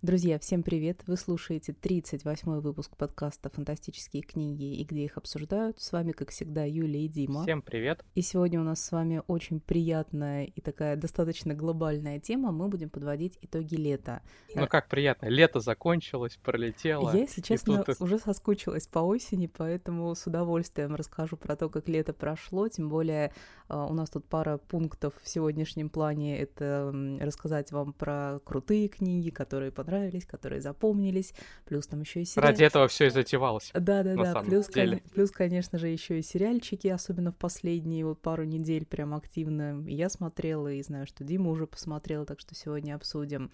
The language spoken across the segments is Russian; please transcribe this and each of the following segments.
Друзья, всем привет! Вы слушаете 38-й выпуск подкаста «Фантастические книги и где их обсуждают». С вами, как всегда, Юлия и Дима. Всем привет! И сегодня у нас с вами очень приятная и такая достаточно глобальная тема. Мы будем подводить итоги лета. Ну как приятно, лето закончилось, пролетело. Я, если честно, тут... уже соскучилась по осени, поэтому с удовольствием расскажу про то, как лето прошло. Тем более а, у нас тут пара пунктов в сегодняшнем плане. Это рассказать вам про крутые книги, которые под понравились, которые запомнились, плюс там еще и сериал. Ради этого все и затевалось. Да, да, да. Плюс, кон... плюс, конечно же, еще и сериальчики, особенно в последние вот пару недель прям активно. Я смотрела и знаю, что Дима уже посмотрел, так что сегодня обсудим.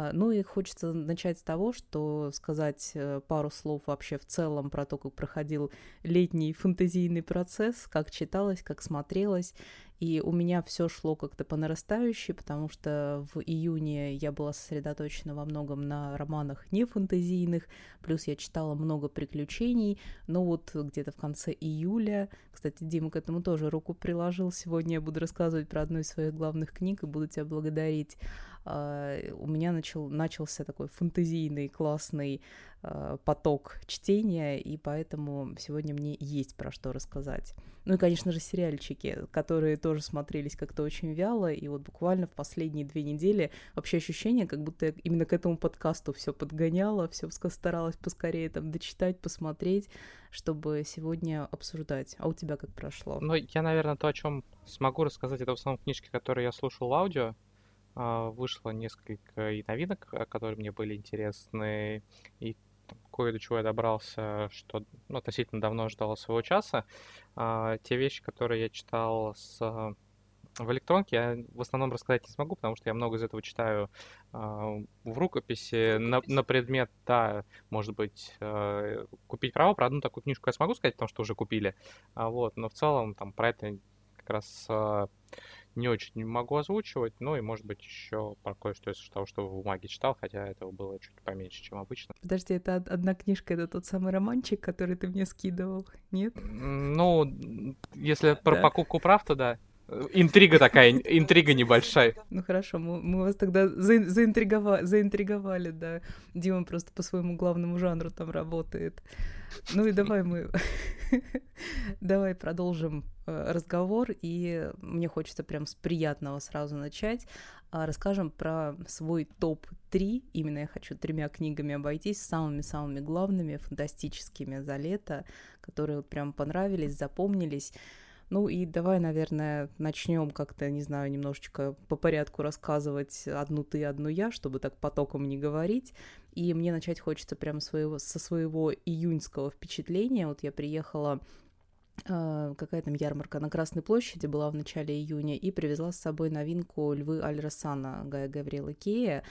А, ну и хочется начать с того, что сказать э, пару слов вообще в целом про то, как проходил летний фантазийный процесс, как читалось, как смотрелось. И у меня все шло как-то по нарастающей, потому что в июне я была сосредоточена во многом на романах не фэнтезийных, плюс я читала много приключений, но вот где-то в конце июля, кстати, Дима к этому тоже руку приложил, сегодня я буду рассказывать про одну из своих главных книг и буду тебя благодарить. А, у меня начал, начался такой фэнтезийный, классный а, поток чтения, и поэтому сегодня мне есть про что рассказать. Ну и, конечно же, сериальчики, которые тоже смотрелись как-то очень вяло, и вот буквально в последние две недели вообще ощущение, как будто я именно к этому подкасту все подгоняла, все старалась поскорее там дочитать, посмотреть, чтобы сегодня обсуждать. А у тебя как прошло? Ну, я, наверное, то, о чем смогу рассказать, это в основном книжки, которые я слушал в аудио, вышло несколько и новинок, а, которые мне были интересны, и кое до чего я добрался, что ну, относительно давно ждало своего часа. А, те вещи, которые я читал с в электронке я в основном рассказать не смогу, потому что я много из этого читаю в рукописи на, на предмет, да, может быть, э, купить право. Про одну такую книжку я смогу сказать, потому что уже купили. А, вот, но в целом там про это как раз э, не очень могу озвучивать, ну и, может быть, еще про кое-что из того, что в бумаге читал, хотя этого было чуть поменьше, чем обычно. Подожди, это одна книжка, это тот самый романчик, который ты мне скидывал, нет? Ну, если про да. покупку прав, то да. Интрига такая, интрига небольшая. Ну хорошо, мы, мы вас тогда за, заинтриговали, заинтриговали, да. Дима просто по своему главному жанру там работает. Ну и давай мы... давай продолжим э, разговор, и мне хочется прям с приятного сразу начать. А, расскажем про свой топ-3. Именно я хочу тремя книгами обойтись, самыми-самыми главными, фантастическими за лето, которые прям понравились, запомнились. Ну и давай, наверное, начнем как-то, не знаю, немножечко по порядку рассказывать одну ты, одну я, чтобы так потоком не говорить. И мне начать хочется прямо своего, со своего июньского впечатления. Вот я приехала а, какая там ярмарка на Красной площади была в начале июня и привезла с собой новинку «Львы Аль-Рассана» Гая Гавриэла Кея.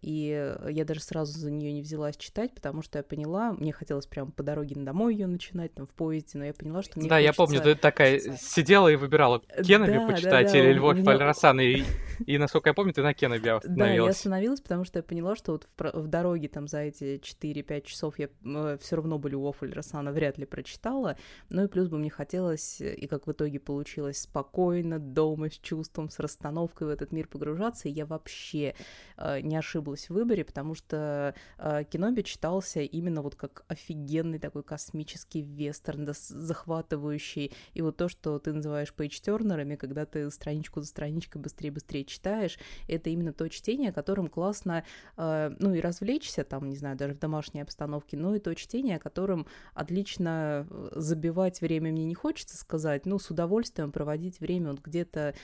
И я даже сразу за нее не взялась читать, потому что я поняла, мне хотелось прямо по дороге домой ее начинать, там, в поезде, но я поняла, что мне Да, я помню, ты такая сидела и выбирала Кенаби да, почитать да, да, или Львов меня... Альрасан, и, и, насколько я помню, ты на Кенаби остановилась. Да, я остановилась, потому что я поняла, что вот в, в дороге там за эти 4-5 часов я э, все равно бы Львов Альрасана вряд ли прочитала, ну и плюс бы мне хотелось, и как в итоге получилось, спокойно, дома, с чувством, с расстановкой в этот мир погружаться, и я вообще э, не ошиблась ошиблась в выборе, потому что э, Кеноби читался именно вот как офигенный такой космический вестерн, да, захватывающий. И вот то, что ты называешь пейдж-тернерами, когда ты страничку за страничкой быстрее-быстрее читаешь, это именно то чтение, которым классно, э, ну и развлечься там, не знаю, даже в домашней обстановке, но и то чтение, которым отлично э, забивать время мне не хочется сказать, ну, с удовольствием проводить время вот где-то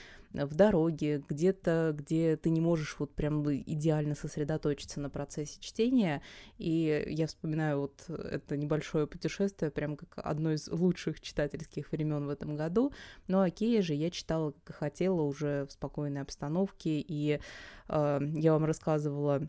в дороге, где-то, где ты не можешь вот прям идеально сосредоточиться на процессе чтения. И я вспоминаю вот это небольшое путешествие прям как одно из лучших читательских времен в этом году. Но Акея же я читала, как и хотела, уже в спокойной обстановке. И э, я вам рассказывала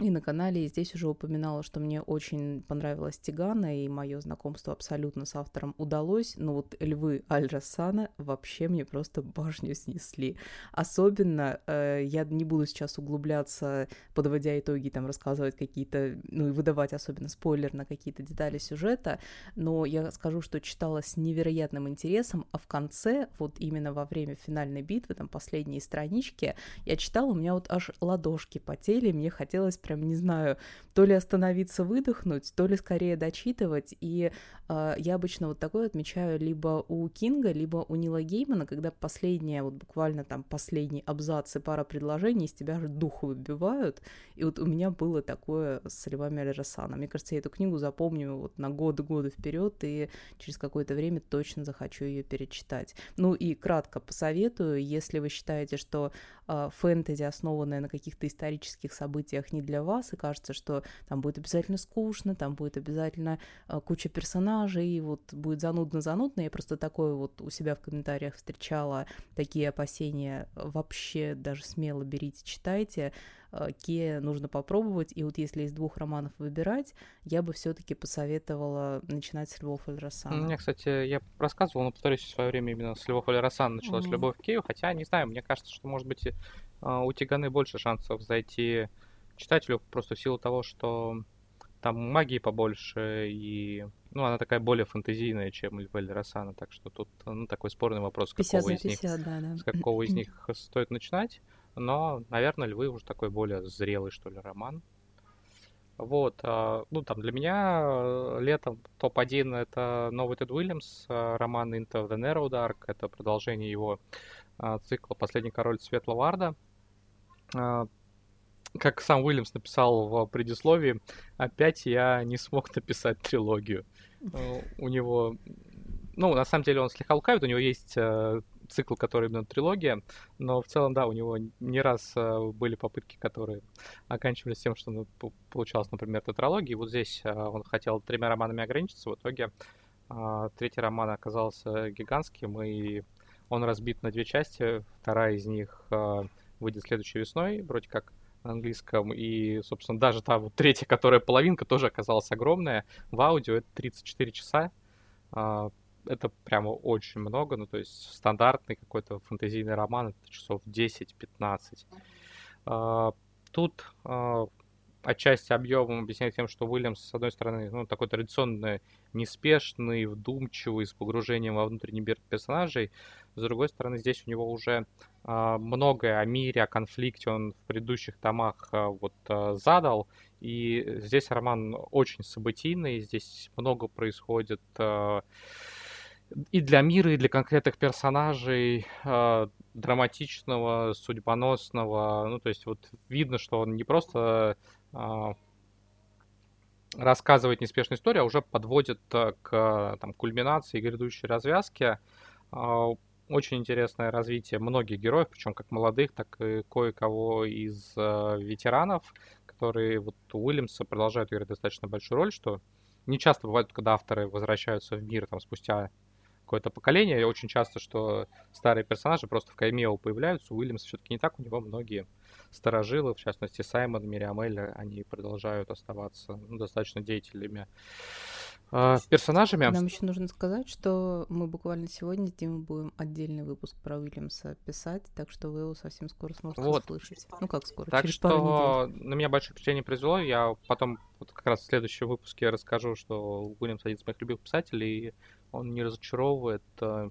и на канале и здесь уже упоминала, что мне очень понравилась Тигана, и мое знакомство абсолютно с автором удалось, но вот львы Аль-Рассана вообще мне просто башню снесли. Особенно, э, я не буду сейчас углубляться, подводя итоги, там, рассказывать какие-то, ну и выдавать особенно спойлер на какие-то детали сюжета, но я скажу, что читала с невероятным интересом, а в конце, вот именно во время финальной битвы, там, последние странички, я читала, у меня вот аж ладошки потели, мне хотелось прям не знаю, то ли остановиться, выдохнуть, то ли скорее дочитывать. И э, я обычно вот такое отмечаю либо у Кинга, либо у Нила Геймана, когда последние, вот буквально там последний абзац и пара предложений из тебя же дух выбивают. И вот у меня было такое с Львами Аль-Рассана. Мне кажется, я эту книгу запомню вот на годы-годы вперед и через какое-то время точно захочу ее перечитать. Ну и кратко посоветую, если вы считаете, что э, фэнтези, основанное на каких-то исторических событиях, не для вас, и кажется, что там будет обязательно скучно, там будет обязательно э, куча персонажей, и вот будет занудно-занудно. Я просто такое вот у себя в комментариях встречала, такие опасения. Вообще даже смело берите, читайте. Э, Ке нужно попробовать, и вот если из двух романов выбирать, я бы все-таки посоветовала начинать с Львов Эль Рассана. Мне, кстати, я рассказывал, но повторюсь, в свое время именно с Львов Эль Рассана началась mm-hmm. любовь к Кею, хотя, не знаю, мне кажется, что, может быть, у Тиганы больше шансов зайти читателю просто в силу того, что там магии побольше, и ну, она такая более фантазийная, чем Эльвель Рассана, так что тут ну, такой спорный вопрос, с какого, 50, из них, да, да. с какого из них стоит начинать. Но, наверное, Львы уже такой более зрелый, что ли, роман. Вот, а, ну, там, для меня э, летом топ-1 это новый Тед Уильямс, э, роман Into the Narrow Dark, это продолжение его а, цикла «Последний король Светлого Арда». Как сам Уильямс написал в предисловии, опять я не смог написать трилогию. Э, у него, ну, на самом деле он слегка лукавит, у него есть э, цикл, который именно трилогия, но в целом, да, у него не раз э, были попытки, которые оканчивались тем, что ну, получалось, например, тетралогия. И вот здесь он хотел тремя романами ограничиться, в итоге третий роман оказался гигантским, и он разбит на две части. Вторая из них выйдет следующей весной, вроде как английском, и, собственно, даже та вот третья, которая половинка, тоже оказалась огромная. В аудио это 34 часа. А, это прямо очень много, ну, то есть стандартный какой-то фэнтезийный роман, это часов 10-15. А, тут а, отчасти объемом объясняет тем, что Уильямс, с одной стороны, ну, такой традиционный, неспешный, вдумчивый, с погружением во внутренний мир персонажей. С другой стороны, здесь у него уже а, многое о мире, о конфликте он в предыдущих томах а, вот а, задал. И здесь роман очень событийный, здесь много происходит и для мира, и для конкретных персонажей драматичного, судьбоносного. Ну, то есть вот видно, что он не просто рассказывает неспешную историю, а уже подводит к там, кульминации грядущей развязки. Очень интересное развитие многих героев, причем как молодых, так и кое-кого из э, ветеранов, которые вот у Уильямса продолжают играть достаточно большую роль, что не часто бывает, когда авторы возвращаются в мир там спустя какое-то поколение, и очень часто, что старые персонажи просто в камео появляются, у Уильямса все-таки не так, у него многие старожилы, в частности Саймон, Мириам они продолжают оставаться ну, достаточно деятельными э, персонажами. Нам еще нужно сказать, что мы буквально сегодня с Димой будем отдельный выпуск про Уильямса писать, так что вы его совсем скоро сможете вот. услышать. Ну как скоро? Так Через что на меня большое впечатление произвело. Я потом вот как раз в следующем выпуске расскажу, что Уильямс один из моих любимых писателей, и он не разочаровывает. Э,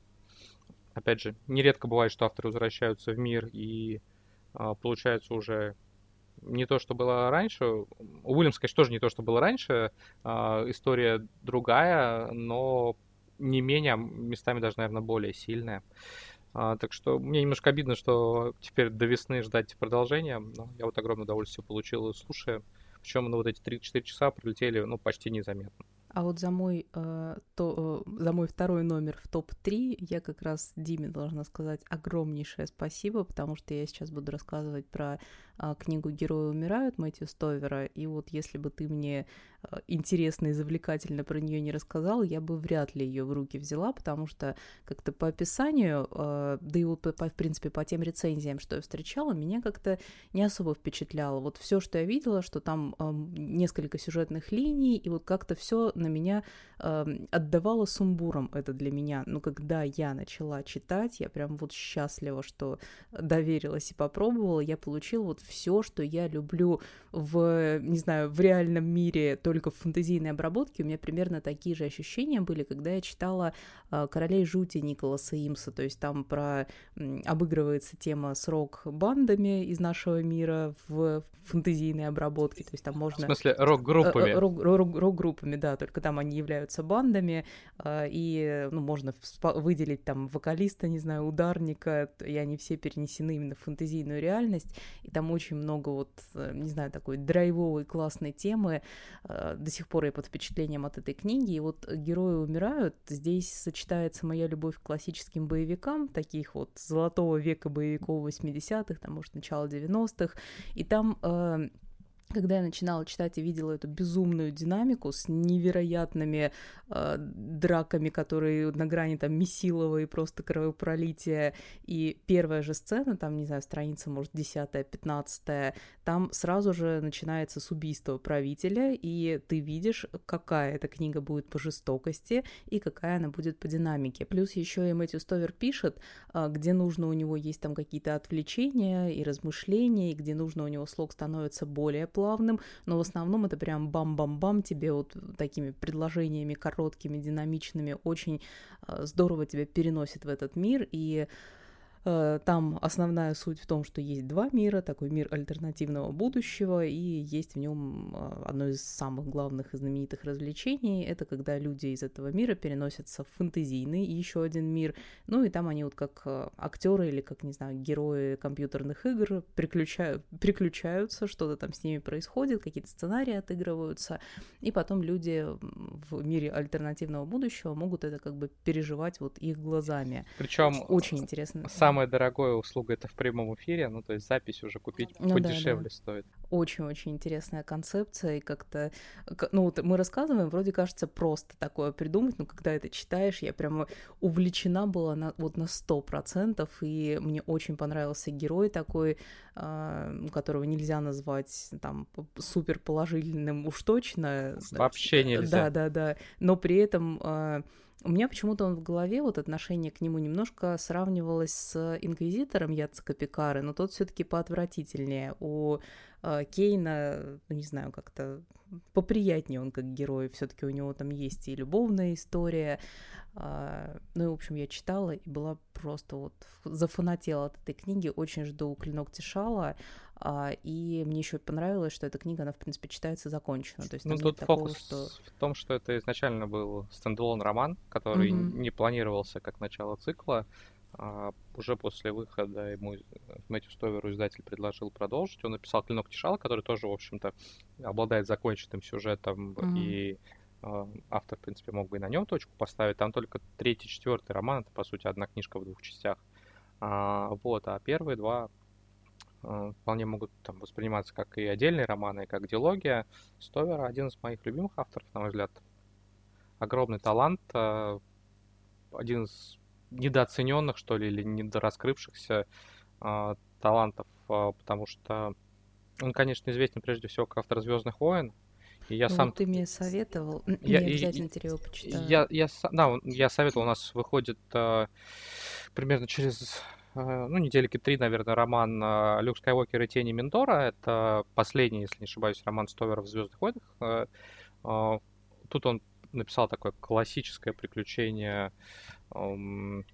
опять же, нередко бывает, что авторы возвращаются в мир и э, получается уже не то, что было раньше. У Уильямса, конечно, тоже не то, что было раньше. А, история другая, но не менее, местами даже, наверное, более сильная. А, так что мне немножко обидно, что теперь до весны ждать продолжения. Но я вот огромное удовольствие получил, слушая. Причем ну, вот эти 3-4 часа пролетели ну, почти незаметно. А вот за мой, э, то, э, за мой второй номер в топ-3 я как раз Диме должна сказать огромнейшее спасибо, потому что я сейчас буду рассказывать про книгу «Герои умирают» Мэтью Стовера, и вот если бы ты мне э, интересно и завлекательно про нее не рассказал, я бы вряд ли ее в руки взяла, потому что как-то по описанию, э, да и вот по, в принципе по тем рецензиям, что я встречала, меня как-то не особо впечатляло. Вот все, что я видела, что там несколько сюжетных линий, и вот как-то все на меня отдавало сумбуром это для меня. Но когда я начала читать, я прям вот счастлива, что доверилась и попробовала, я получила вот все, что я люблю в, не знаю, в реальном мире, только в фэнтезийной обработке. У меня примерно такие же ощущения были, когда я читала э, «Королей жути» Николаса Имса, то есть там про обыгрывается тема с рок-бандами из нашего мира в фэнтезийной обработке, то есть там можно... В смысле, рок-группами? Э, рок-группами, да, только там они являются бандами, и, ну, можно выделить там вокалиста, не знаю, ударника, и они все перенесены именно в фэнтезийную реальность, и там очень много вот, э, не знаю, такой драйвовой классной темы. Э, до сих пор я под впечатлением от этой книги, и вот герои умирают, здесь сочетается моя любовь к классическим боевикам, таких вот золотого века боевиков 80-х, там, может, начала 90-х, и там э, когда я начинала читать и видела эту безумную динамику с невероятными э, драками, которые на грани там месилова и просто кровопролития, и первая же сцена, там, не знаю, страница, может, 10-15, там сразу же начинается с убийства правителя, и ты видишь, какая эта книга будет по жестокости и какая она будет по динамике. Плюс еще и Мэтью Стовер пишет, э, где нужно у него есть там какие-то отвлечения и размышления, и где нужно у него слог становится более плавным, но в основном это прям бам-бам-бам тебе вот такими предложениями короткими, динамичными, очень э, здорово тебя переносит в этот мир, и там основная суть в том, что есть два мира, такой мир альтернативного будущего, и есть в нем э, одно из самых главных и знаменитых развлечений. Это когда люди из этого мира переносятся в фэнтезийный еще один мир. Ну и там они вот как э, актеры или как, не знаю, герои компьютерных игр приключают, приключаются, что-то там с ними происходит, какие-то сценарии отыгрываются, и потом люди в мире альтернативного будущего могут это как бы переживать вот их глазами. Причем очень интересно. Сам самая дорогая услуга это в прямом эфире, ну то есть запись уже купить ну, подешевле да, да. стоит. Очень-очень интересная концепция, и как-то, ну вот мы рассказываем, вроде кажется просто такое придумать, но когда это читаешь, я прямо увлечена была на, вот на сто процентов, и мне очень понравился герой такой, э, которого нельзя назвать там супер положительным уж точно. Вообще нельзя. Да, да, да, но при этом э, у меня почему-то он в голове, вот отношение к нему немножко сравнивалось с инквизитором Яцека Пикары, но тот все таки поотвратительнее. У э, Кейна, ну, не знаю, как-то поприятнее он как герой, все таки у него там есть и любовная история, э, ну и, в общем, я читала и была просто вот зафанатела от этой книги, очень жду «Клинок Тишала», и мне еще понравилось, что эта книга, она, в принципе, читается закончена. То есть, ну, тут фокус такого, что... в том, что это изначально был стендалон роман, который mm-hmm. не планировался как начало цикла. А уже после выхода ему Мэтью Стоверу издатель предложил продолжить. Он написал «Клинок Тишала», который тоже, в общем-то, обладает законченным сюжетом, mm-hmm. и э, автор, в принципе, мог бы и на нем точку поставить. Там только третий, четвертый роман, это, по сути, одна книжка в двух частях. А, вот, а первые два Э, вполне могут там, восприниматься как и отдельные романы, и как диалогия. Стовер один из моих любимых авторов, на мой взгляд. Огромный талант, э, один из недооцененных, что ли, или недораскрывшихся э, талантов, потому что он, конечно, известен прежде всего как автор Звездных войн. И я ну, сам... ты мне советовал, я, я обязательно тебе его почитаю. Я, я, да, я советовал, у нас выходит э, примерно через Э, ну, недельки три, наверное, роман э, Люк Скайуокер и Тени Ментора. Это последний, если не ошибаюсь, роман Стовера в Звездных войнах. Э, тут он написал такое классическое приключение, эм,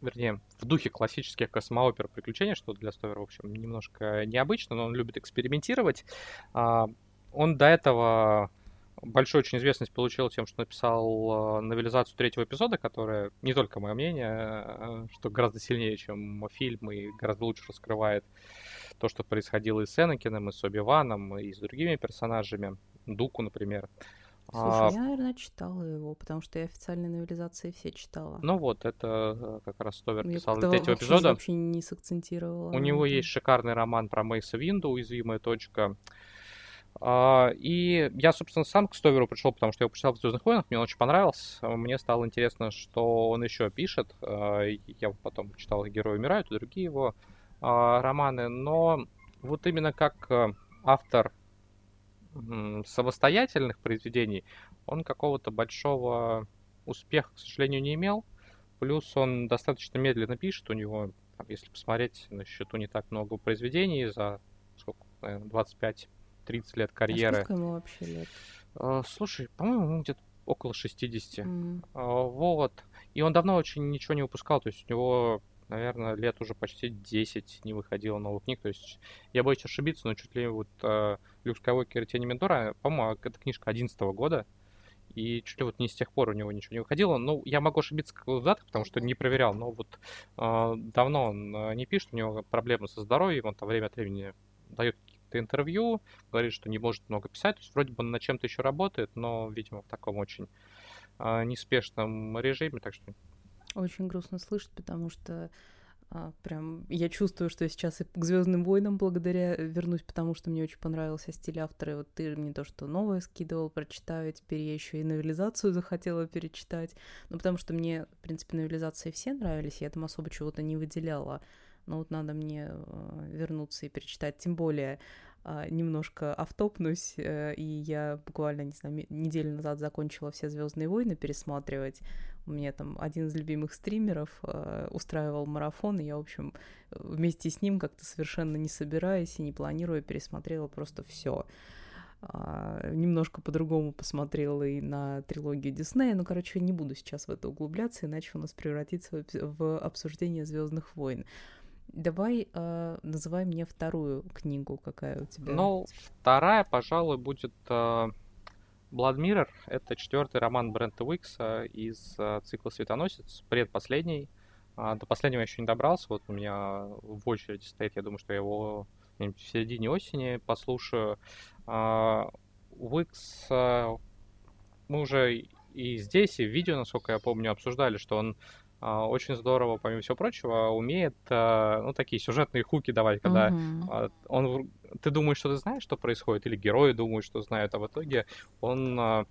вернее, в духе классических космоопер приключений, что для Стовера, в общем, немножко необычно, но он любит экспериментировать. Он до этого большую очень известность получил тем, что написал э, новелизацию третьего эпизода, которая не только мое мнение, э, что гораздо сильнее, чем фильм, и гораздо лучше раскрывает то, что происходило и с Энакином, и с Оби-Ваном, и с другими персонажами. Дуку, например. Слушай, а, я, наверное, читала его, потому что я официальные новелизации все читала. Ну вот, это э, как раз Стовер писал для третьего эпизода. вообще не сакцентировала. У него есть шикарный роман про Мейса Винду «Уязвимая точка», а, и я, собственно, сам к Стоверу пришел, потому что я его почитал в Звездных войнах, мне он очень понравился. Мне стало интересно, что он еще пишет. А, я потом читал «Герои умирают» и другие его а, романы. Но вот именно как э, автор самостоятельных произведений, он какого-то большого успеха, к сожалению, не имел. Плюс он достаточно медленно пишет, у него, если посмотреть, на счету не так много произведений за сколько, наверное, 25 30 лет карьеры. А сколько ему вообще лет? Uh, слушай, по-моему, где-то около 60. Mm. Uh, вот. И он давно очень ничего не выпускал, то есть у него, наверное, лет уже почти 10 не выходило новых книг. То есть я боюсь ошибиться, но чуть ли вот uh, Люк Скайуокер и Тени Ментора, по-моему, это книжка 11 года. И чуть ли вот не с тех пор у него ничего не выходило. Ну, я могу ошибиться в датах, потому что не проверял, но вот э, давно он не пишет, у него проблемы со здоровьем, он там время от времени дает интервью, говорит, что не может много писать. То есть вроде бы над чем-то еще работает, но, видимо, в таком очень э, неспешном режиме, так что... Очень грустно слышать, потому что а, прям я чувствую, что я сейчас и к Звездным войнам благодаря вернусь, потому что мне очень понравился стиль автора. И вот ты мне то, что новое скидывал, прочитаю, теперь я еще и новелизацию захотела перечитать. Ну, потому что мне, в принципе, новелизации все нравились, я там особо чего-то не выделяла но вот надо мне э, вернуться и перечитать, тем более а, немножко автопнусь, э, и я буквально, не знаю, неделю назад закончила все Звездные войны пересматривать. У меня там один из любимых стримеров э, устраивал марафон, и я, в общем, вместе с ним как-то совершенно не собираясь и не планируя пересмотрела просто все. А, немножко по-другому посмотрела и на трилогию Диснея. Ну, короче, не буду сейчас в это углубляться, иначе у нас превратится в обсуждение Звездных войн. Давай э, называй мне вторую книгу, какая у тебя. Ну, вторая, пожалуй, будет э, Blood Mirror. Это четвертый роман Брента Уикса из э, цикла Светоносец, предпоследний. А, до последнего я еще не добрался. Вот у меня в очереди стоит, я думаю, что я его в середине осени послушаю. А, Уикс э, мы уже и здесь, и в видео, насколько я помню, обсуждали, что он а, очень здорово, помимо всего прочего, умеет, а, ну, такие сюжетные хуки давать, когда uh-huh. он, ты думаешь, что ты знаешь, что происходит, или герои думают, что знают, а в итоге он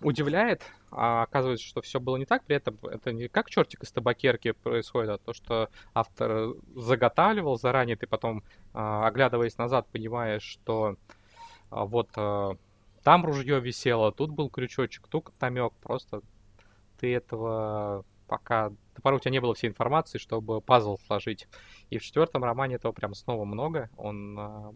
удивляет, а оказывается, что все было не так, при этом это не как чертик из табакерки происходит, а то, что автор заготавливал заранее, ты потом, оглядываясь назад, понимаешь, что вот там ружье висело, тут был крючочек, тут намек, просто ты этого пока порой у тебя не было всей информации, чтобы пазл сложить. И в четвертом романе этого прям снова много. Он э,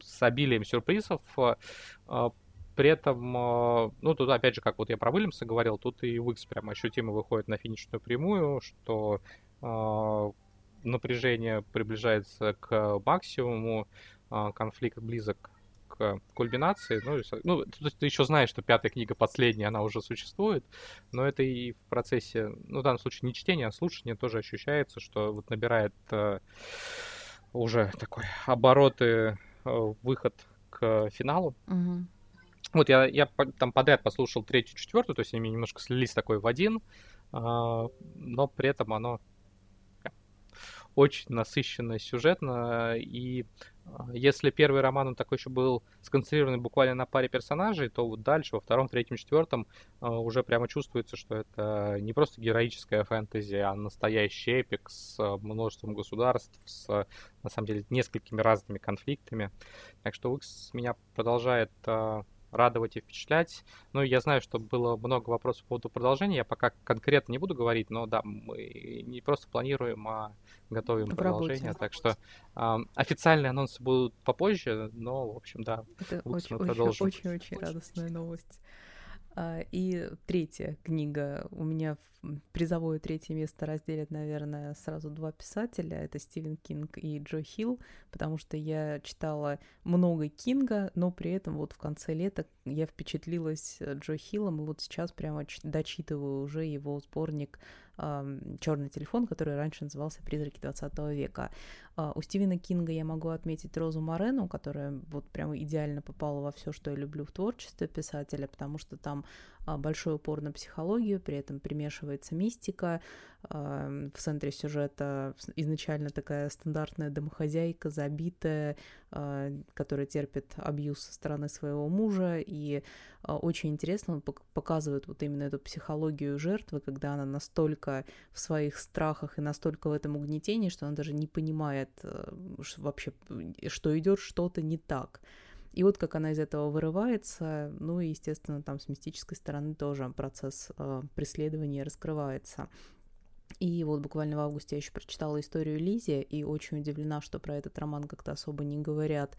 с обилием сюрпризов. Э, при этом, э, ну, тут опять же, как вот я про Уильямса говорил, тут и Уикс прям ощутимо выходит на финишную прямую, что э, напряжение приближается к максимуму, э, конфликт близок к кульминации. Ну, ну, ты еще знаешь, что пятая книга последняя, она уже существует, но это и в процессе, ну, в данном случае не чтения, а слушания тоже ощущается, что вот набирает э, уже такой обороты э, выход к финалу. Угу. Вот я, я там подряд послушал третью, четвертую, то есть они немножко слились такой в один, э, но при этом оно очень насыщенно сюжетно, и если первый роман, он такой еще был сконцентрированный буквально на паре персонажей, то вот дальше, во втором, третьем, четвертом а, уже прямо чувствуется, что это не просто героическая фэнтези, а настоящий эпик с множеством государств, с, на самом деле, несколькими разными конфликтами. Так что Уикс меня продолжает а, радовать и впечатлять. Ну, я знаю, что было много вопросов по поводу продолжения. Я пока конкретно не буду говорить, но да, мы не просто планируем, а готовим в продолжение. Работе. Так что э, официальные анонсы будут попозже, но, в общем, да. Это очень-очень радостная новость. А, и третья книга. У меня призовое третье место разделят, наверное, сразу два писателя. Это Стивен Кинг и Джо Хилл, потому что я читала много Кинга, но при этом вот в конце лета я впечатлилась Джо Хиллом, и вот сейчас прямо дочитываю уже его сборник черный телефон, который раньше назывался «Призраки 20 века». А, у Стивена Кинга я могу отметить Розу Морену, которая вот прямо идеально попала во все, что я люблю в творчестве писателя, потому что там большой упор на психологию, при этом примешивается мистика. В центре сюжета изначально такая стандартная домохозяйка, забитая, а, которая терпит абьюз со стороны своего мужа, и а, очень интересно он показывает вот именно эту психологию жертвы, когда она настолько в своих страхах и настолько в этом угнетении, что она даже не понимает э, вообще, что идет что-то не так. И вот как она из этого вырывается, ну и, естественно, там с мистической стороны тоже процесс э, преследования раскрывается. И вот буквально в августе я еще прочитала историю Лизи и очень удивлена, что про этот роман как-то особо не говорят.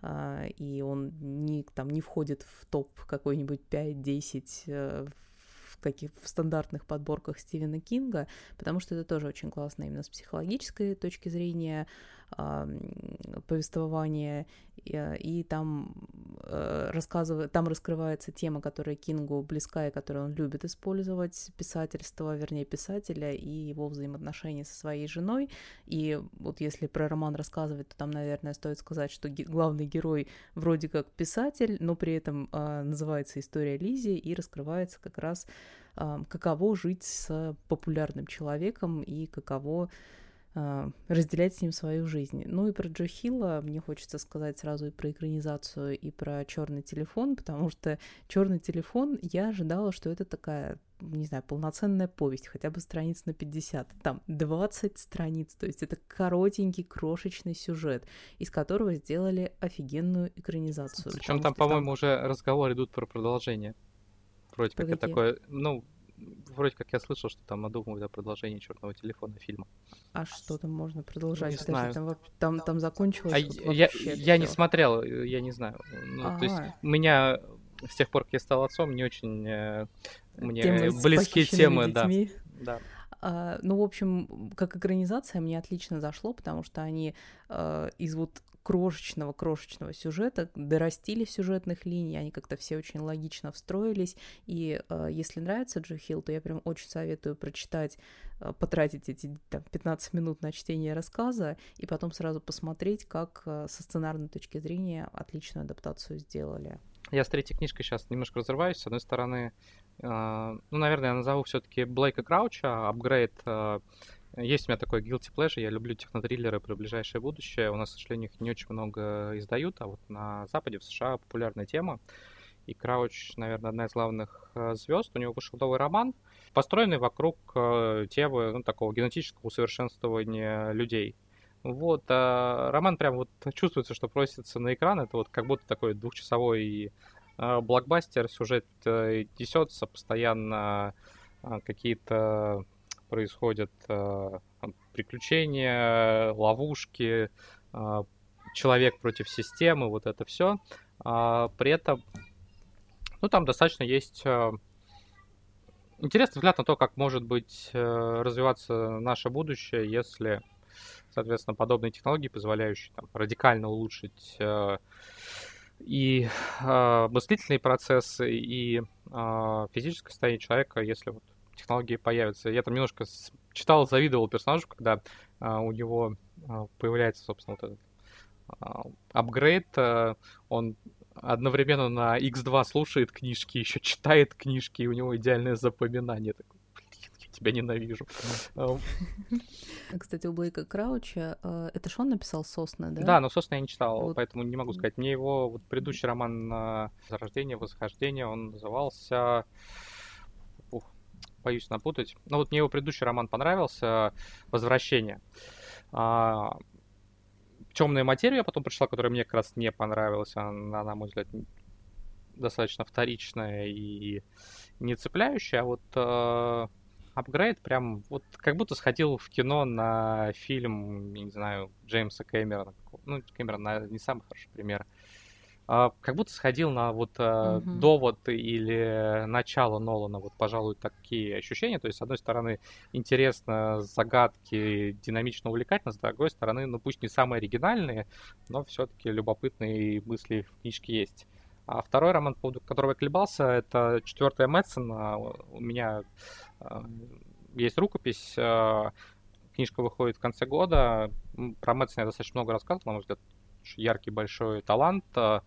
А, и он не, там, не входит в топ какой-нибудь 5-10 э, в, каких, в стандартных подборках Стивена Кинга, потому что это тоже очень классно именно с психологической точки зрения повествования, и, и там э, рассказывает, там раскрывается тема, которая Кингу близка и которую он любит использовать, писательство, вернее, писателя и его взаимоотношения со своей женой. И вот если про роман рассказывать, то там, наверное, стоит сказать, что главный герой вроде как писатель, но при этом э, называется «История Лизи» и раскрывается как раз э, каково жить с популярным человеком и каково а, разделять с ним свою жизнь. Ну и про Джо Хилла мне хочется сказать сразу и про экранизацию, и про черный телефон, потому что черный телефон я ожидала, что это такая не знаю, полноценная повесть, хотя бы страниц на 50. Там 20 страниц, то есть это коротенький, крошечный сюжет, из которого сделали офигенную экранизацию. Причем там, по-моему, там... уже разговоры идут про продолжение. Вроде как это такое, ну, вроде как я слышал, что там надумывают о продолжении черного телефона фильма. А что там можно продолжать? Не Подожди, знаю. Там, там, там закончилось. А вот я, я не смотрел, я не знаю. Ну, то есть у меня с тех пор, как я стал отцом, не очень э, мне темы близкие темы, детьми. да. да. Uh, ну, в общем, как экранизация мне отлично зашло, потому что они uh, из вот крошечного-крошечного сюжета, дорастили сюжетных линий, они как-то все очень логично встроились, и э, если нравится Джо Хилл, то я прям очень советую прочитать, э, потратить эти там, 15 минут на чтение рассказа, и потом сразу посмотреть, как э, со сценарной точки зрения отличную адаптацию сделали. Я с третьей книжкой сейчас немножко разрываюсь. С одной стороны, э, ну, наверное, я назову все-таки Блейка Крауча, апгрейд э, есть у меня такой guilty pleasure, я люблю технотриллеры про ближайшее будущее. У нас, к сожалению, их не очень много издают, а вот на Западе, в США, популярная тема. И Крауч, наверное, одна из главных э, звезд. У него вышел новый роман, построенный вокруг э, темы ну, такого генетического усовершенствования людей. Вот, а роман прям вот чувствуется, что просится на экран. Это вот как будто такой двухчасовой э, блокбастер, сюжет несется постоянно какие-то происходят э, приключения, ловушки, э, человек против системы, вот это все. А, при этом, ну, там достаточно есть э, интересный взгляд на то, как может быть развиваться наше будущее, если, соответственно, подобные технологии, позволяющие там, радикально улучшить и мыслительные процессы, и физическое состояние человека, если вот технологии появятся. Я там немножко читал, завидовал персонажу, когда а, у него а, появляется, собственно, вот этот а, апгрейд, а, он одновременно на X2 слушает книжки, еще читает книжки, и у него идеальное запоминание. Такое, блин, я тебя ненавижу. Кстати, у Блейка Крауча, это же он написал «Сосны», да? Да, но «Сосны» я не читал, вот. поэтому не могу сказать. Мне его вот предыдущий роман «Зарождение», «Восхождение», он назывался боюсь напутать. Но вот мне его предыдущий роман понравился, «Возвращение». А, «Темная материя» потом прочла, которая мне как раз не понравилась. Она, на мой взгляд, достаточно вторичная и не цепляющая. А вот э, апгрейд прям вот как будто сходил в кино на фильм, не знаю, Джеймса Кэмерона. Ну, Кэмерон не самый хороший пример. А, как будто сходил на вот угу. довод или начало Нолана, вот, пожалуй, такие ощущения. То есть, с одной стороны, интересно, загадки, динамично, увлекательно, с другой стороны, ну, пусть не самые оригинальные, но все-таки любопытные мысли в книжке есть. А второй роман, по поводу которого я колебался, это четвертая Мэтсона. У меня э, есть рукопись, э, книжка выходит в конце года. Про Мэтсона я достаточно много рассказывал, на мой взгляд, яркий большой талант. А,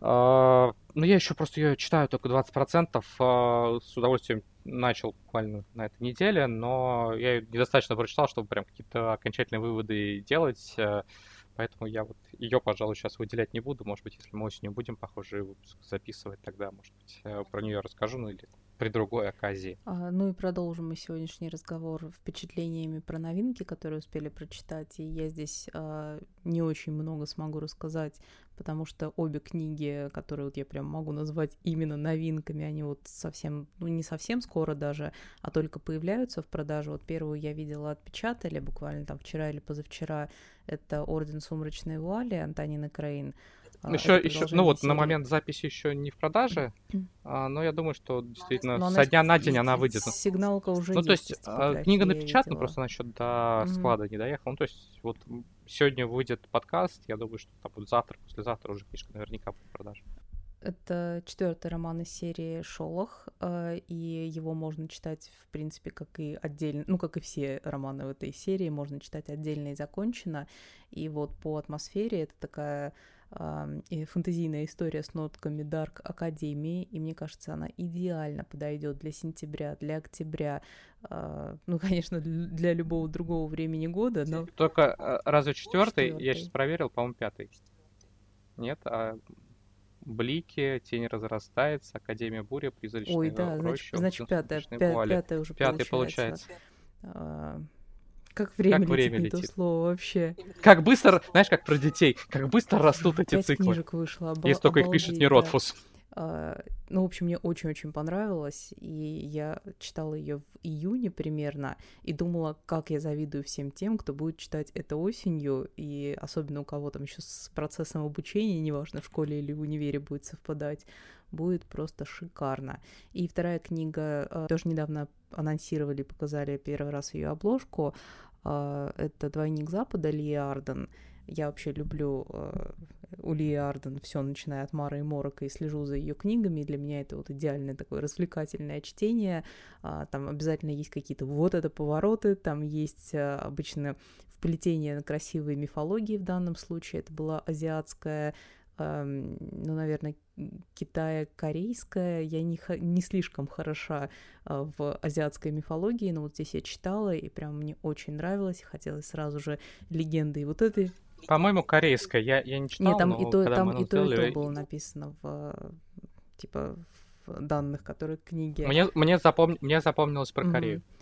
а, но я еще просто ее читаю только 20%. А, с удовольствием начал буквально на этой неделе, но я ее недостаточно прочитал, чтобы прям какие-то окончательные выводы делать. Поэтому я вот ее, пожалуй, сейчас выделять не буду. Может быть, если мы осенью будем похожий выпуск записывать, тогда, может быть, про нее расскажу, ну или при другой оказии. А, ну и продолжим мы сегодняшний разговор впечатлениями про новинки, которые успели прочитать. И я здесь а, не очень много смогу рассказать, потому что обе книги, которые вот я прям могу назвать именно новинками, они вот совсем, ну не совсем скоро даже, а только появляются в продаже. Вот первую я видела отпечатали буквально там вчера или позавчера. Это «Орден сумрачной вуали» Антонины Крейн. Еще, еще, ну вот на момент записи еще не в продаже, а, но я думаю, что действительно но со дня на день она выйдет. Сигналка уже Ну, то есть а, книга напечатана, просто насчет до mm-hmm. склада не доехал. Ну, то есть вот сегодня выйдет подкаст, я думаю, что там будет завтра, послезавтра уже книжка наверняка в продаже. Это четвертый роман из серии Шолох, а, и его можно читать, в принципе, как и отдельно, ну, как и все романы в этой серии, можно читать отдельно и закончено. И вот по атмосфере это такая и фэнтезийная история с нотками Дарк Академии, и мне кажется, она идеально подойдет для сентября, для октября, а, ну, конечно, для любого другого времени года, но... Только а, разве четвертый? Я сейчас проверил, по-моему, пятый. Нет, а Блики, Тень разрастается, Академия буря, Призрачная Ой, да, значит, значит пятая, пятая уже пятый получается. получается. Как время как время летит, летит. слово вообще. Как быстро, знаешь, как про детей, как быстро растут эти циклы. книжек вышло, обал- Если только их пишет не Ротфус. А, ну, в общем, мне очень-очень понравилось, и я читала ее в июне примерно, и думала, как я завидую всем тем, кто будет читать это осенью, и особенно у кого там еще с процессом обучения, неважно, в школе или в универе будет совпадать, будет просто шикарно. И вторая книга, а, тоже недавно анонсировали, показали первый раз ее обложку, это «Двойник Запада» Ли Арден. Я вообще люблю uh, у Ли Арден все, начиная от Мары и Морока, и слежу за ее книгами. Для меня это вот идеальное такое развлекательное чтение. Uh, там обязательно есть какие-то вот это повороты, там есть обычно вплетение на красивые мифологии в данном случае. Это была азиатская ну, наверное, китая-корейская. Я не, не слишком хороша а, в азиатской мифологии, но вот здесь я читала, и прям мне очень нравилось. Хотелось сразу же легенды и вот этой по-моему, корейская. Я, я не читал, Нет, там но и то, там и то, и то было написано в типа в данных, которые книги. Мне, мне, запом... мне запомнилось про mm-hmm. Корею. А,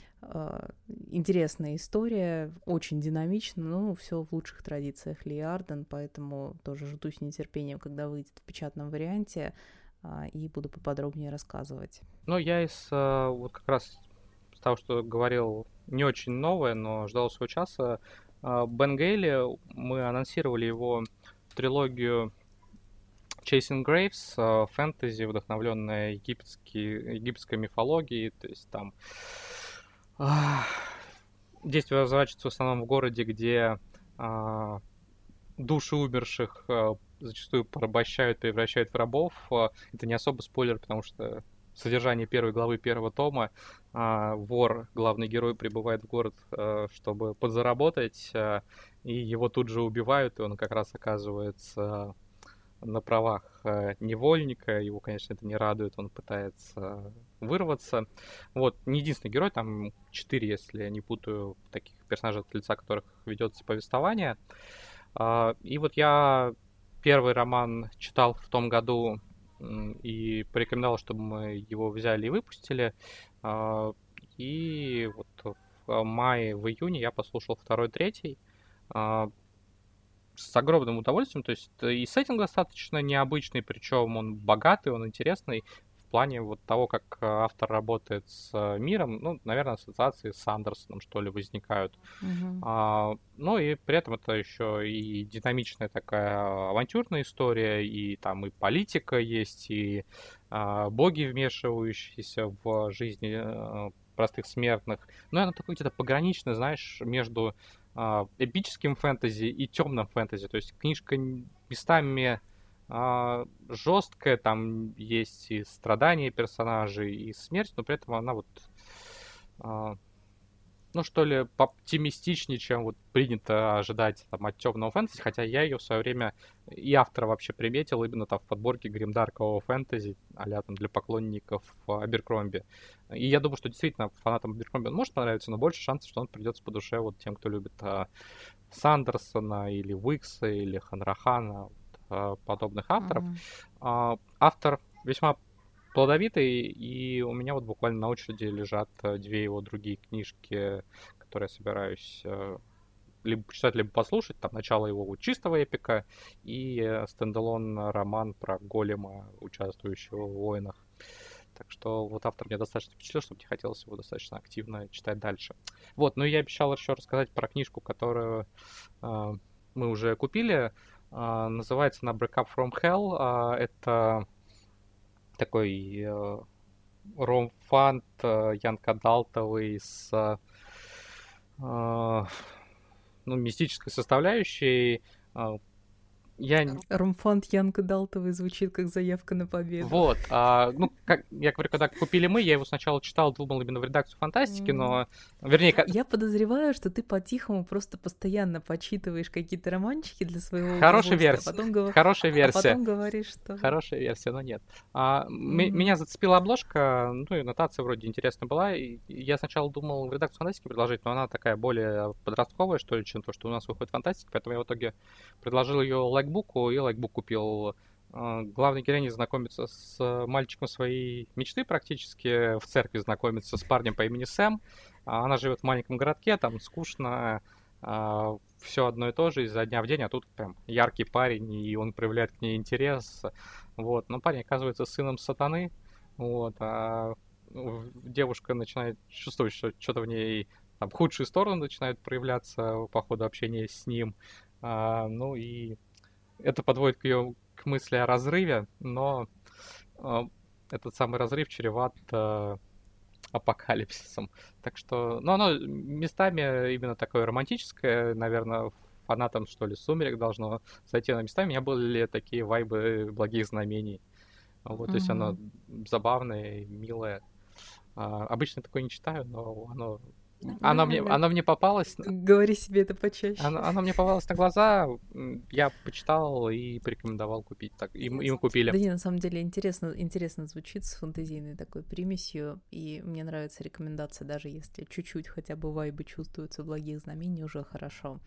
интересная история, очень динамично, но все в лучших традициях Ли Арден, поэтому тоже жду с нетерпением, когда выйдет в печатном варианте, а, и буду поподробнее рассказывать. Ну, я из а, вот как раз того, что говорил, не очень новое, но ждал своего часа. Бен Гейли, мы анонсировали его трилогию Chasing Graves, фэнтези, вдохновленная египетской мифологией, то есть там Действие разворачивается в основном в городе, где а, души умерших а, зачастую порабощают, превращают в рабов. А, это не особо спойлер, потому что содержание первой главы первого тома а, вор, главный герой, прибывает в город, а, чтобы подзаработать, а, и его тут же убивают, и он как раз оказывается на правах э, невольника. Его, конечно, это не радует, он пытается вырваться. Вот, не единственный герой, там четыре, если я не путаю, таких персонажей от лица которых ведется повествование. А, и вот я первый роман читал в том году и порекомендовал, чтобы мы его взяли и выпустили. А, и вот в мае, в июне я послушал второй, третий. А, с огромным удовольствием. То есть э, и сеттинг достаточно необычный, причем он богатый, он интересный плане вот того, как э, автор работает с э, миром. Ну, наверное, ассоциации с Андерсоном, что ли, возникают. Uh-huh. А, ну и при этом это еще и динамичная такая авантюрная история, и там и политика есть, и а, боги, вмешивающиеся в жизни а, простых смертных. Ну, это такой где-то пограничный, знаешь, между а, эпическим фэнтези и темным фэнтези. То есть книжка местами а, жесткая, там есть и страдания персонажей, и смерть, но при этом она вот а, ну, что ли, оптимистичнее, чем вот принято ожидать там, от темного фэнтези, хотя я ее в свое время и автора вообще приметил именно там в подборке гримдаркового фэнтези, а там для поклонников Аберкромби. И я думаю, что действительно фанатам Аберкромби он может понравиться, но больше шансов, что он придется по душе вот тем, кто любит а, Сандерсона или Уикса или Ханрахана, а, Э, подобных авторов. Mm-hmm. Автор весьма плодовитый, и у меня вот буквально на очереди лежат э, две его другие книжки, которые я собираюсь э, либо почитать, либо послушать. Там начало его чистого эпика и стендалон роман про голема, участвующего в войнах. Так что вот автор мне достаточно впечатлил, чтобы мне хотелось его достаточно активно читать дальше. Вот, ну и я обещал еще рассказать про книжку, которую э, мы уже купили. Э, называется она Break Up From Hell. Э, это такой э, ромфант э, Янка Далтовый с э, ну, мистической составляющей. Э, я... Ромфант Янка Далтовой звучит как заявка на победу. Вот. А, ну, как я говорю, когда купили мы, я его сначала читал, думал именно в редакцию фантастики, но... Вернее, как... Я подозреваю, что ты по-тихому просто постоянно почитываешь какие-то романчики для своего Хорошая версия. А потом гов... Хорошая версия. А потом говоришь, что... Хорошая версия, но нет. А, mm. Меня зацепила обложка, ну и нотация вроде интересная была. И я сначала думал в редакцию фантастики предложить, но она такая более подростковая, что ли, чем то, что у нас выходит фантастика, поэтому я в итоге предложил ее лайкбуку, и лайкбук купил. А, главный героиня знакомится с мальчиком своей мечты практически, в церкви знакомится с парнем по имени Сэм. А, она живет в маленьком городке, там скучно, а, все одно и то же изо дня в день, а тут прям яркий парень, и он проявляет к ней интерес. Вот. Но парень оказывается сыном сатаны, вот, а девушка начинает чувствовать, что что-то в ней там худшие стороны начинают проявляться по ходу общения с ним. А, ну и это подводит к ее к мысли о разрыве, но э, этот самый разрыв чреват э, апокалипсисом. Так что, ну, оно местами именно такое романтическое, наверное, фанатам, что ли, «Сумерек» должно зайти на местами. У меня были такие вайбы благих знамений. Вот, mm-hmm. то есть оно забавное, милое. А, обычно такое не читаю, но оно она мне, она мне попалась... Говори себе это почаще. Она, она мне попалась на глаза, я почитал и порекомендовал купить. Так, и, и мы купили. Да не, на самом деле интересно, интересно звучит с фантазийной такой примесью, и мне нравится рекомендация, даже если чуть-чуть хотя бы вайбы чувствуются благих знамений, уже хорошо.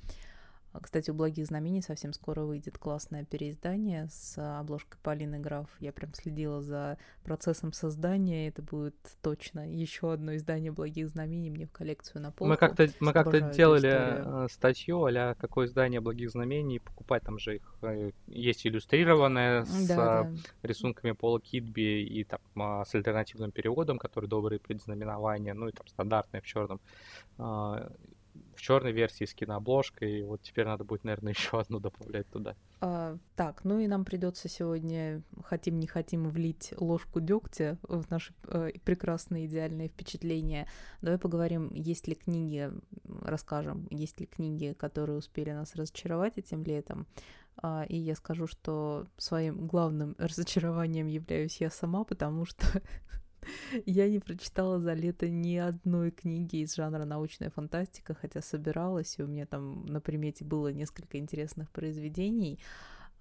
А, кстати, у «Благих знамений» совсем скоро выйдет классное переиздание с обложкой Полины Граф. Я прям следила за процессом создания. Это будет точно еще одно издание «Благих знамений» мне в коллекцию на полку. Мы как-то, мы как-то делали историю. статью а какое издание «Благих знамений», покупать там же их э, есть иллюстрированное с да, да. рисунками Пола Кидби и там а, с альтернативным переводом, который добрые предзнаменования, ну и там стандартное в черном в черной версии с кинообложкой. И вот теперь надо будет, наверное, еще одну добавлять туда. А, так, ну и нам придется сегодня, хотим не хотим, влить ложку дегтя в наши э, прекрасные идеальные впечатления. Давай поговорим, есть ли книги, расскажем, есть ли книги, которые успели нас разочаровать этим летом. А, и я скажу, что своим главным разочарованием являюсь я сама, потому что Я не прочитала за лето ни одной книги из жанра научная фантастика, хотя собиралась, и у меня там на примете было несколько интересных произведений.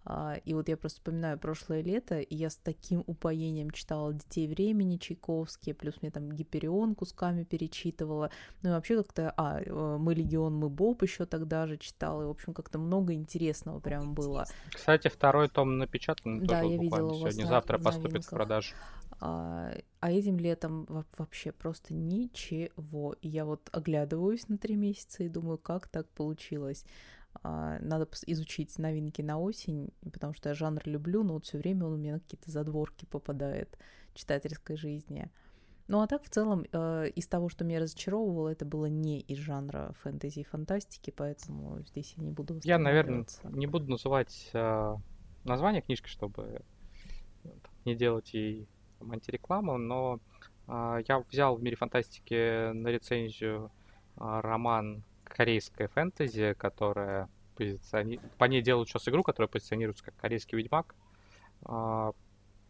А, и вот я просто вспоминаю прошлое лето, и я с таким упоением читала «Детей времени» Чайковский, плюс мне там «Гиперион» кусками перечитывала. Ну и вообще как-то... А, э, «Мы легион, мы Боб» еще тогда же читала. И, в общем, как-то много интересного прям было. Кстати, второй том напечатан да, тоже я видела сегодня-завтра поступит в продажу. А, а этим летом вообще просто ничего. И я вот оглядываюсь на три месяца и думаю, как так получилось. А, надо изучить новинки на осень, потому что я жанр люблю, но вот все время он у меня на какие-то задворки попадает читательской жизни. Ну а так в целом э, из того, что меня разочаровывало, это было не из жанра фэнтези и фантастики, поэтому здесь я не буду. Я, наверное, не буду называть э, название книжки, чтобы не делать ей там, антирекламу, но э, я взял в мире фантастики на рецензию э, роман корейская фэнтези, которая позициони... по ней делают сейчас игру, которая позиционируется как корейский ведьмак. А,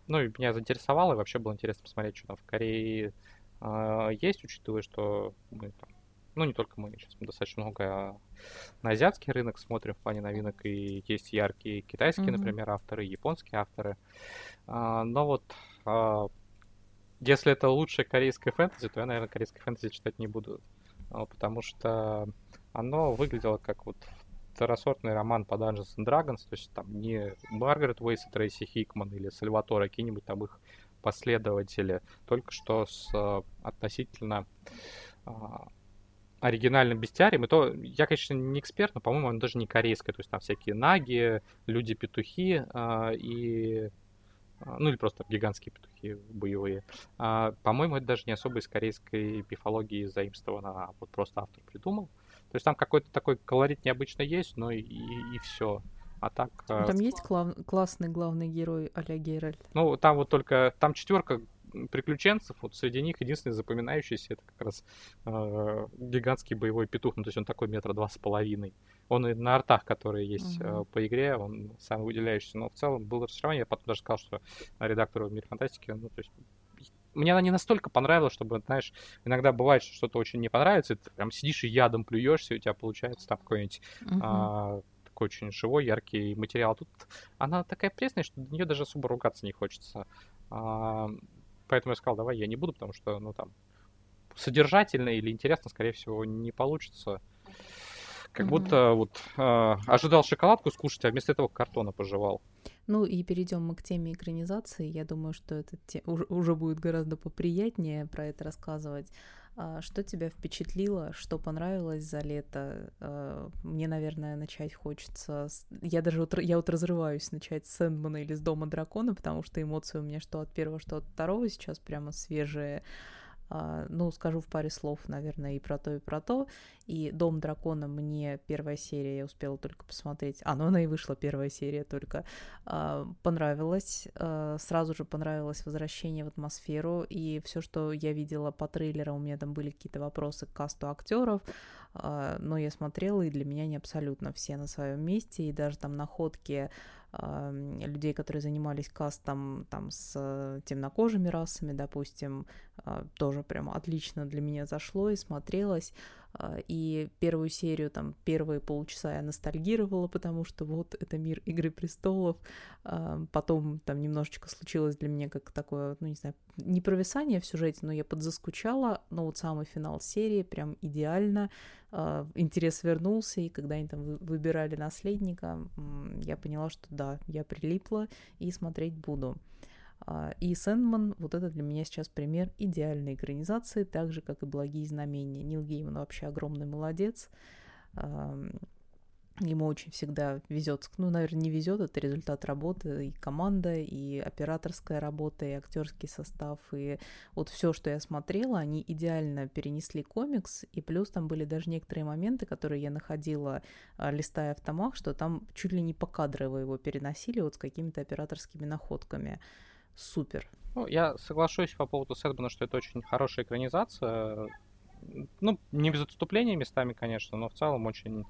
ну, и меня заинтересовало, и вообще было интересно посмотреть, что там в Корее а, есть, учитывая, что мы там, ну, не только мы, сейчас мы достаточно много на азиатский рынок смотрим в плане новинок, и есть яркие китайские, mm-hmm. например, авторы, японские авторы. Но вот если это лучшая корейская фэнтези, то я, наверное, корейской фэнтези читать не буду, потому что оно выглядело как вот второсортный роман по Dungeons and Dragons, то есть там не Маргарет Уэйс и Трейси Хикман или Сальватор, а какие-нибудь там их последователи, только что с э, относительно а, оригинальным бестиарием. И то, я, конечно, не эксперт, но, по-моему, он даже не корейское. То есть там всякие наги, люди-петухи а, и... А, ну или просто гигантские петухи боевые. А, по-моему, это даже не особо из корейской мифологии заимствовано, а вот просто автор придумал. То есть там какой-то такой колорит необычно есть, но и, и, и все. А так... Там э... есть клав... классный главный герой а-ля Геральт? Ну, там вот только... Там четверка приключенцев, вот среди них единственный запоминающийся это как раз э, гигантский боевой петух, ну то есть он такой метра два с половиной. Он и на артах, которые есть uh-huh. э, по игре, он самый выделяющийся, но в целом было разочарование. Я потом даже сказал, что редактору в мире фантастики, ну то есть мне она не настолько понравилась, чтобы, знаешь, иногда бывает, что что-то очень не понравится, и ты прям сидишь и ядом плюешься, и у тебя получается там какой-нибудь uh-huh. а, такой очень живой, яркий материал. Тут она такая пресная, что до нее даже особо ругаться не хочется. А, Поэтому я сказал, давай я не буду, потому что, ну, там, содержательно или интересно, скорее всего, не получится. Как mm-hmm. будто вот э, ожидал шоколадку скушать, а вместо этого картона пожевал. Ну и перейдем мы к теме экранизации. Я думаю, что это те... уже, уже будет гораздо поприятнее про это рассказывать. А, что тебя впечатлило, что понравилось за лето? А, мне, наверное, начать хочется... Я даже вот, я вот разрываюсь начать с Сэндмана или с Дома Дракона, потому что эмоции у меня что от первого, что от второго сейчас прямо свежие. А, ну, скажу в паре слов, наверное, и про то, и про то. И «Дом дракона» мне первая серия, я успела только посмотреть. А, ну она и вышла, первая серия только. А, понравилась. А, сразу же понравилось возвращение в атмосферу. И все, что я видела по трейлерам, у меня там были какие-то вопросы к касту актеров. Но я смотрела, и для меня они абсолютно все на своем месте. И даже там находки людей, которые занимались кастом там с темнокожими расами, допустим, а, тоже прям отлично для меня зашло и смотрелось. А, и первую серию, там, первые полчаса я ностальгировала, потому что вот это мир Игры Престолов. А, потом там немножечко случилось для меня как такое, ну, не знаю, не провисание в сюжете, но я подзаскучала. Но вот самый финал серии прям идеально. А, интерес вернулся, и когда они там выбирали наследника, я поняла, что да, я прилипла и смотреть буду. А, и Сэндман, вот это для меня сейчас пример идеальной экранизации, так же, как и «Благие знамения». Нил Гейман вообще огромный молодец. Ему очень всегда везет, ну, наверное, не везет, это результат работы и команда, и операторская работа, и актерский состав, и вот все, что я смотрела, они идеально перенесли комикс, и плюс там были даже некоторые моменты, которые я находила, а, листая в томах, что там чуть ли не покадрово его переносили вот с какими-то операторскими находками супер. Ну, я соглашусь по поводу Сэдмана, что это очень хорошая экранизация. Ну, не без отступления местами, конечно, но в целом очень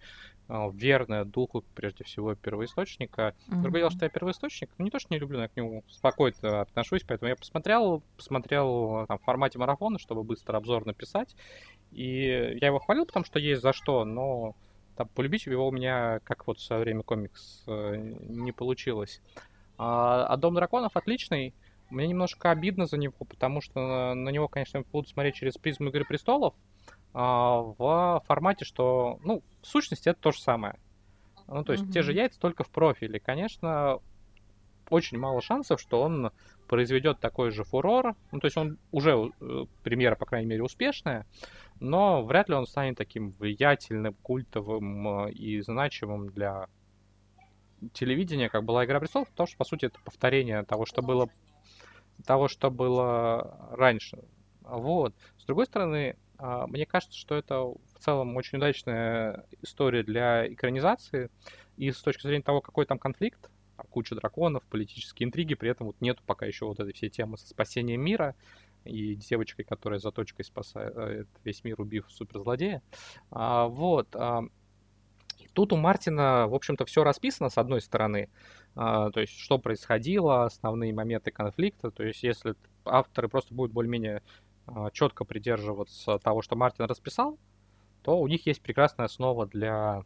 э, верная духу, прежде всего, первоисточника. Mm-hmm. Другое дело, что я первоисточник, ну, не то, что не люблю, но я к нему спокойно отношусь, поэтому я посмотрел, посмотрел там, в формате марафона, чтобы быстро обзор написать, и я его хвалил, потому что есть за что, но там, полюбить его у меня, как вот со время комикс, э, не получилось. А, а Дом драконов отличный. Мне немножко обидно за него, потому что на, него, конечно, будут смотреть через призму Игры престолов а, в формате, что, ну, в сущности, это то же самое. Ну, то есть mm-hmm. те же яйца, только в профиле. Конечно, очень мало шансов, что он произведет такой же фурор. Ну, то есть он уже, э, премьера, по крайней мере, успешная, но вряд ли он станет таким влиятельным, культовым э, и значимым для телевидения, как была «Игра престолов», потому что, по сути, это повторение того, что было, того, что было раньше. Вот. С другой стороны, а, мне кажется, что это в целом очень удачная история для экранизации. И с точки зрения того, какой там конфликт, куча драконов, политические интриги, при этом вот нету пока еще вот этой всей темы со спасением мира и девочкой, которая за точкой спасает весь мир, убив суперзлодея. А, вот. А, Тут у Мартина, в общем-то, все расписано с одной стороны, а, то есть что происходило, основные моменты конфликта, то есть если авторы просто будут более-менее а, четко придерживаться того, что Мартин расписал, то у них есть прекрасная основа для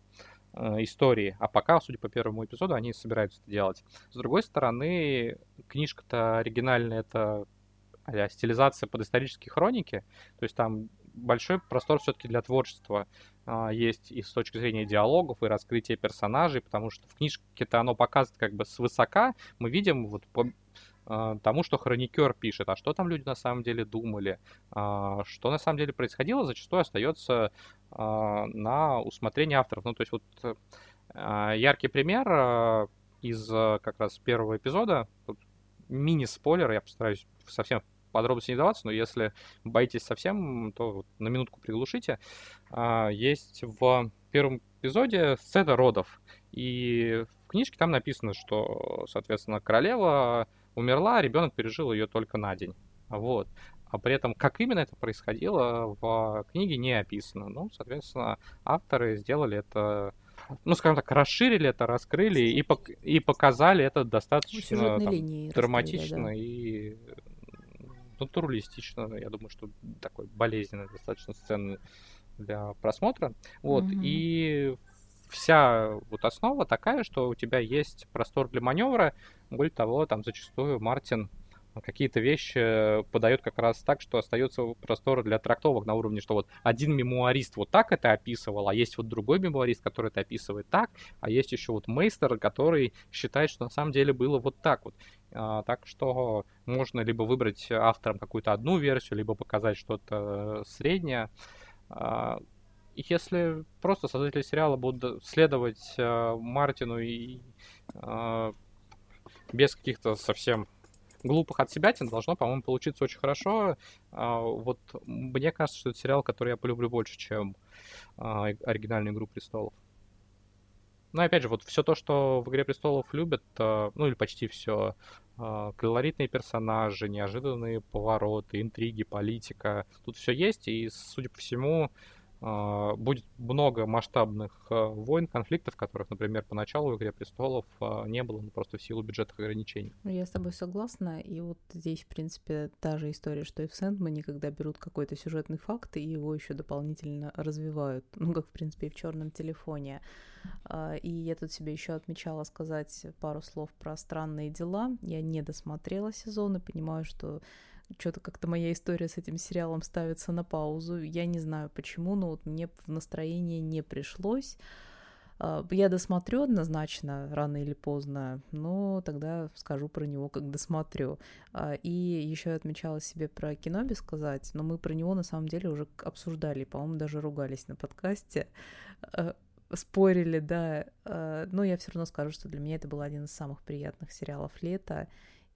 а, истории. А пока, судя по первому эпизоду, они собираются это делать. С другой стороны, книжка-то оригинальная, это стилизация под исторические хроники, то есть там большой простор все-таки для творчества а, есть и с точки зрения диалогов, и раскрытия персонажей, потому что в книжке-то оно показано как бы свысока. Мы видим вот по, э, тому, что хроникер пишет, а что там люди на самом деле думали, э, что на самом деле происходило, зачастую остается на усмотрение авторов. Ну, то есть вот яркий пример из как раз первого эпизода, мини-спойлер, я постараюсь совсем подробности не даваться, но если боитесь совсем, то на минутку приглушите. А, есть в первом эпизоде сцена родов. И в книжке там написано, что, соответственно, королева умерла, а ребенок пережил ее только на день. Вот. А при этом, как именно это происходило, в книге не описано. Ну, соответственно, авторы сделали это, ну, скажем так, расширили это, раскрыли и, пок- и показали это достаточно ну, там, драматично да. и натуралистично. Я думаю, что такой болезненный достаточно сцены для просмотра. Вот. Mm-hmm. И вся вот основа такая, что у тебя есть простор для маневра. Более того, там зачастую Мартин какие-то вещи подает как раз так, что остается простор для трактовок на уровне, что вот один мемуарист вот так это описывал, а есть вот другой мемуарист, который это описывает так, а есть еще вот мейстер, который считает, что на самом деле было вот так вот. А, так что можно либо выбрать автором какую-то одну версию, либо показать что-то среднее. А, если просто создатели сериала будут следовать э, Мартину и э, без каких-то совсем глупых от себя, должно, по-моему, получиться очень хорошо. Э, вот мне кажется, что это сериал, который я полюблю больше, чем э, оригинальную «Игру престолов». Ну, опять же, вот все то, что в «Игре престолов» любят, э, ну или почти все, колоритные персонажи, неожиданные повороты, интриги, политика, тут все есть, и, судя по всему, а, будет много масштабных а, войн, конфликтов, которых, например, поначалу в «Игре престолов» а, не было, ну, просто в силу бюджетных ограничений. Ну, я с тобой согласна, и вот здесь, в принципе, та же история, что и в «Сэндмане», когда берут какой-то сюжетный факт и его еще дополнительно развивают, ну, как, в принципе, и в «Черном телефоне». И я тут себе еще отмечала сказать пару слов про «Странные дела». Я не досмотрела сезон и понимаю, что что-то как-то моя история с этим сериалом ставится на паузу. Я не знаю почему, но вот мне в настроение не пришлось. А, я досмотрю однозначно, рано или поздно, но тогда скажу про него, как досмотрю. А, и еще я отмечала себе про кино без сказать, но мы про него на самом деле уже обсуждали, по-моему, даже ругались на подкасте а, спорили, да, но я все равно скажу, что для меня это был один из самых приятных сериалов лета,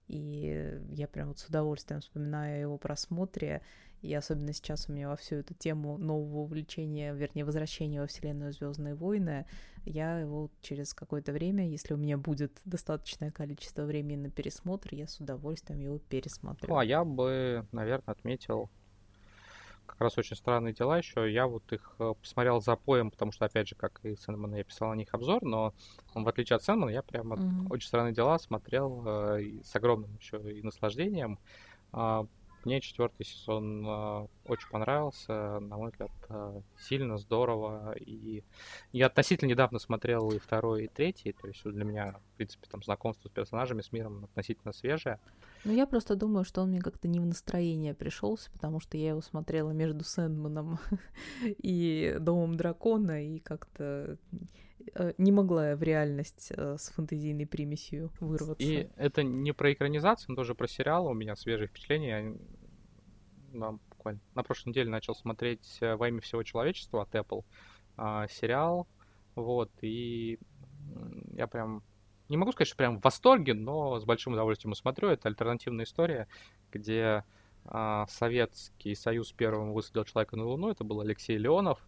и я прям вот с удовольствием вспоминаю о его просмотре. И особенно сейчас у меня во всю эту тему нового увлечения, вернее, возвращения во вселенную Звездные войны, я его через какое-то время, если у меня будет достаточное количество времени на пересмотр, я с удовольствием его пересмотрю. Ну, а я бы, наверное, отметил как раз очень странные дела еще. Я вот их э, посмотрел за поем, потому что, опять же, как и Сэндман, я писал на них обзор, но в отличие от Сэндмана, я прямо mm-hmm. очень странные дела смотрел э, с огромным еще и наслаждением. Э, мне четвертый сезон э, очень понравился, на мой взгляд, сильно здорово. И я относительно недавно смотрел и второй, и третий, то есть для меня, в принципе, там знакомство с персонажами, с миром относительно свежее. Ну, я просто думаю, что он мне как-то не в настроение пришелся, потому что я его смотрела между Сэндманом и Домом Дракона, и как-то э, не могла я в реальность э, с фантазийной примесью вырваться. И это не про экранизацию, но тоже про сериал. У меня свежие впечатления. Я буквально на прошлой неделе начал смотреть э, «Во имя всего человечества» от Apple а, сериал. Вот, и я прям не могу сказать, что прям в восторге, но с большим удовольствием смотрю. Это альтернативная история, где а, Советский Союз первым высадил человека на Луну. Это был Алексей Леонов.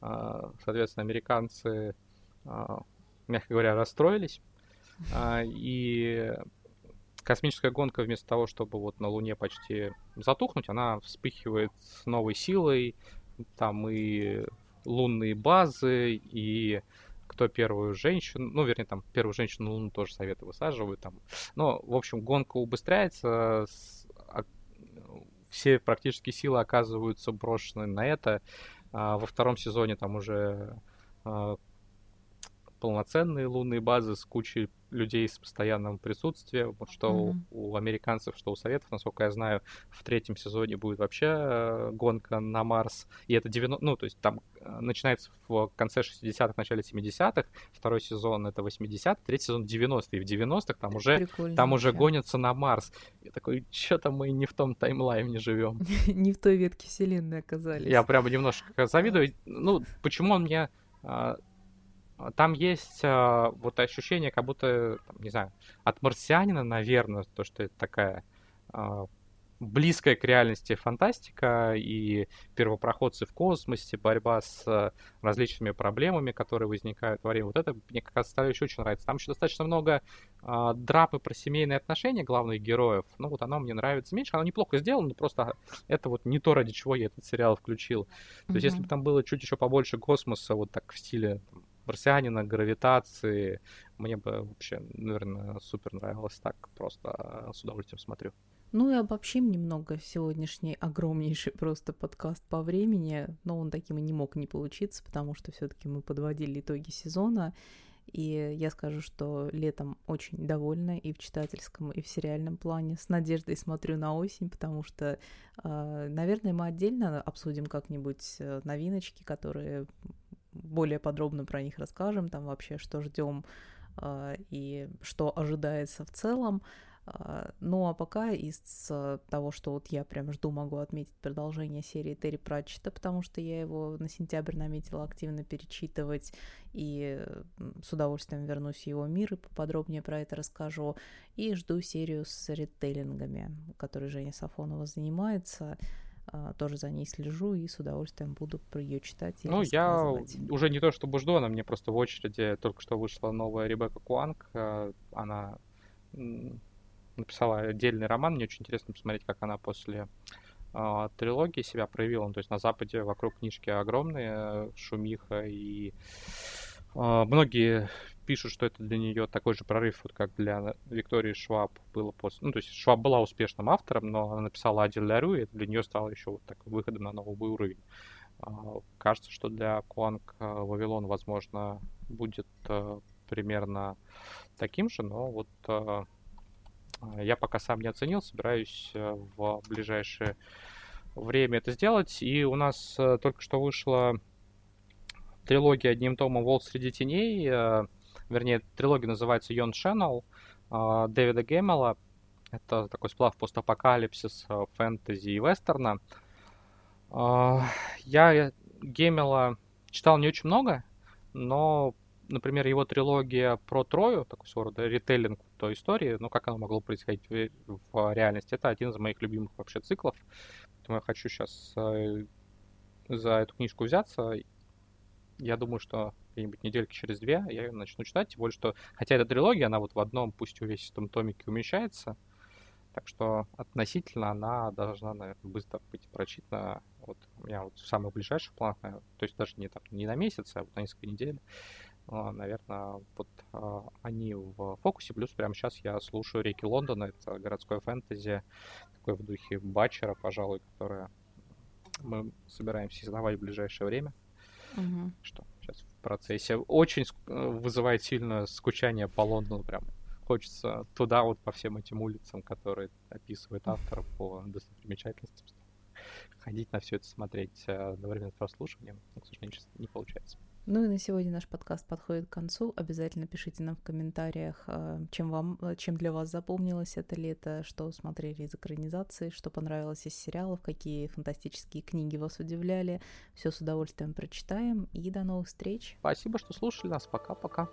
А, соответственно, американцы, а, мягко говоря, расстроились. А, и космическая гонка вместо того, чтобы вот на Луне почти затухнуть, она вспыхивает с новой силой. Там и лунные базы, и кто первую женщину, ну, вернее, там, первую женщину на Луну тоже советы высаживают, там. Но, в общем, гонка убыстряется, с, а, все практически силы оказываются брошены на это. А, во втором сезоне там уже а, полноценные лунные базы с кучей людей с постоянным присутствием, что mm-hmm. у, у американцев, что у советов, насколько я знаю, в третьем сезоне будет вообще э, гонка на Марс, и это 90, ну, то есть там начинается в конце 60-х, начале 70-х, второй сезон это 80-х, третий сезон 90-е, и в 90-х там уже, там уже гонятся на Марс. Я такой, что-то мы не в том таймлайне живем. Не в той ветке вселенной оказались. Я прямо немножко завидую. Ну, почему он мне а, там есть э, вот ощущение, как будто, не знаю, от марсианина, наверное, то, что это такая э, близкая к реальности фантастика и первопроходцы в космосе, борьба с э, различными проблемами, которые возникают во время. Вот это мне как раз еще очень нравится. Там еще достаточно много э, драпы про семейные отношения главных героев. Ну вот оно мне нравится меньше, оно неплохо сделано, но просто это вот не то, ради чего я этот сериал включил. То mm-hmm. есть если бы там было чуть еще побольше космоса, вот так в стиле там, марсианина, гравитации. Мне бы вообще, наверное, супер нравилось так. Просто с удовольствием смотрю. Ну и обобщим немного сегодняшний огромнейший просто подкаст по времени, но он таким и не мог не получиться, потому что все-таки мы подводили итоги сезона, и я скажу, что летом очень довольна и в читательском, и в сериальном плане. С надеждой смотрю на осень, потому что, а, наверное, мы отдельно обсудим как-нибудь э, новиночки, которые более подробно про них расскажем, там вообще что ждем э, и что ожидается в целом. Э, ну а пока из того, что вот я прям жду, могу отметить продолжение серии Терри Пратчета, потому что я его на сентябрь наметила активно перечитывать, и с удовольствием вернусь в его мир и поподробнее про это расскажу. И жду серию с ритейлингами, которой Женя Сафонова занимается. А, тоже за ней слежу и с удовольствием буду про ее читать. И ну, я уже не то чтобы жду, она мне просто в очереди только что вышла новая Ребекка Куанг. А, она написала отдельный роман. Мне очень интересно посмотреть, как она после э, трилогии себя проявила. Ну, то есть на Западе вокруг книжки огромные, шумиха и э, многие пишут, что это для нее такой же прорыв, вот как для Виктории Шваб было после... Ну, то есть Шваб была успешным автором, но она написала «Адель Лярю», и это для нее стало еще вот так выходом на новый уровень. А, кажется, что для Куанг а, Вавилон, возможно, будет а, примерно таким же, но вот я пока сам не оценил, собираюсь в ближайшее время это сделать. И у нас только что вышла трилогия одним томом «Волк среди теней» вернее, трилогия называется Yon Channel а, Дэвида Гэммела. Это такой сплав постапокалипсис, фэнтези и вестерна. А, я Гэммела читал не очень много, но, например, его трилогия про Трою, такой своего рода ритейлинг той истории, ну, как оно могло происходить в, в реальности, это один из моих любимых вообще циклов. Поэтому я хочу сейчас э, за эту книжку взяться. Я думаю, что где-нибудь недельки через две я ее начну читать, тем более, что, хотя это трилогия, она вот в одном, пусть увесистом томике умещается, так что относительно она должна, наверное, быстро быть прочитана. Вот у меня вот в самых ближайших планах, то есть даже не, там, не на месяц, а вот на несколько недель. Но, наверное, вот а, они в фокусе. Плюс прямо сейчас я слушаю «Реки Лондона». Это городское фэнтези, такое в духе Батчера, пожалуй, которое мы собираемся издавать в ближайшее время. Угу. Что сейчас в процессе. Очень э, вызывает сильно скучание по Лондону прям. Хочется туда вот по всем этим улицам, которые описывает автор по достопримечательностям. Ходить на все это смотреть э, одновременно с прослушиванием, к сожалению, сейчас не получается. Ну и на сегодня наш подкаст подходит к концу. Обязательно пишите нам в комментариях, э, чем вам, э, чем для вас запомнилось это лето, что смотрели из экранизации, что понравилось из сериалов, какие фантастические книги вас удивляли. Все с удовольствием прочитаем и до новых встреч. Спасибо, что слушали нас. Пока-пока.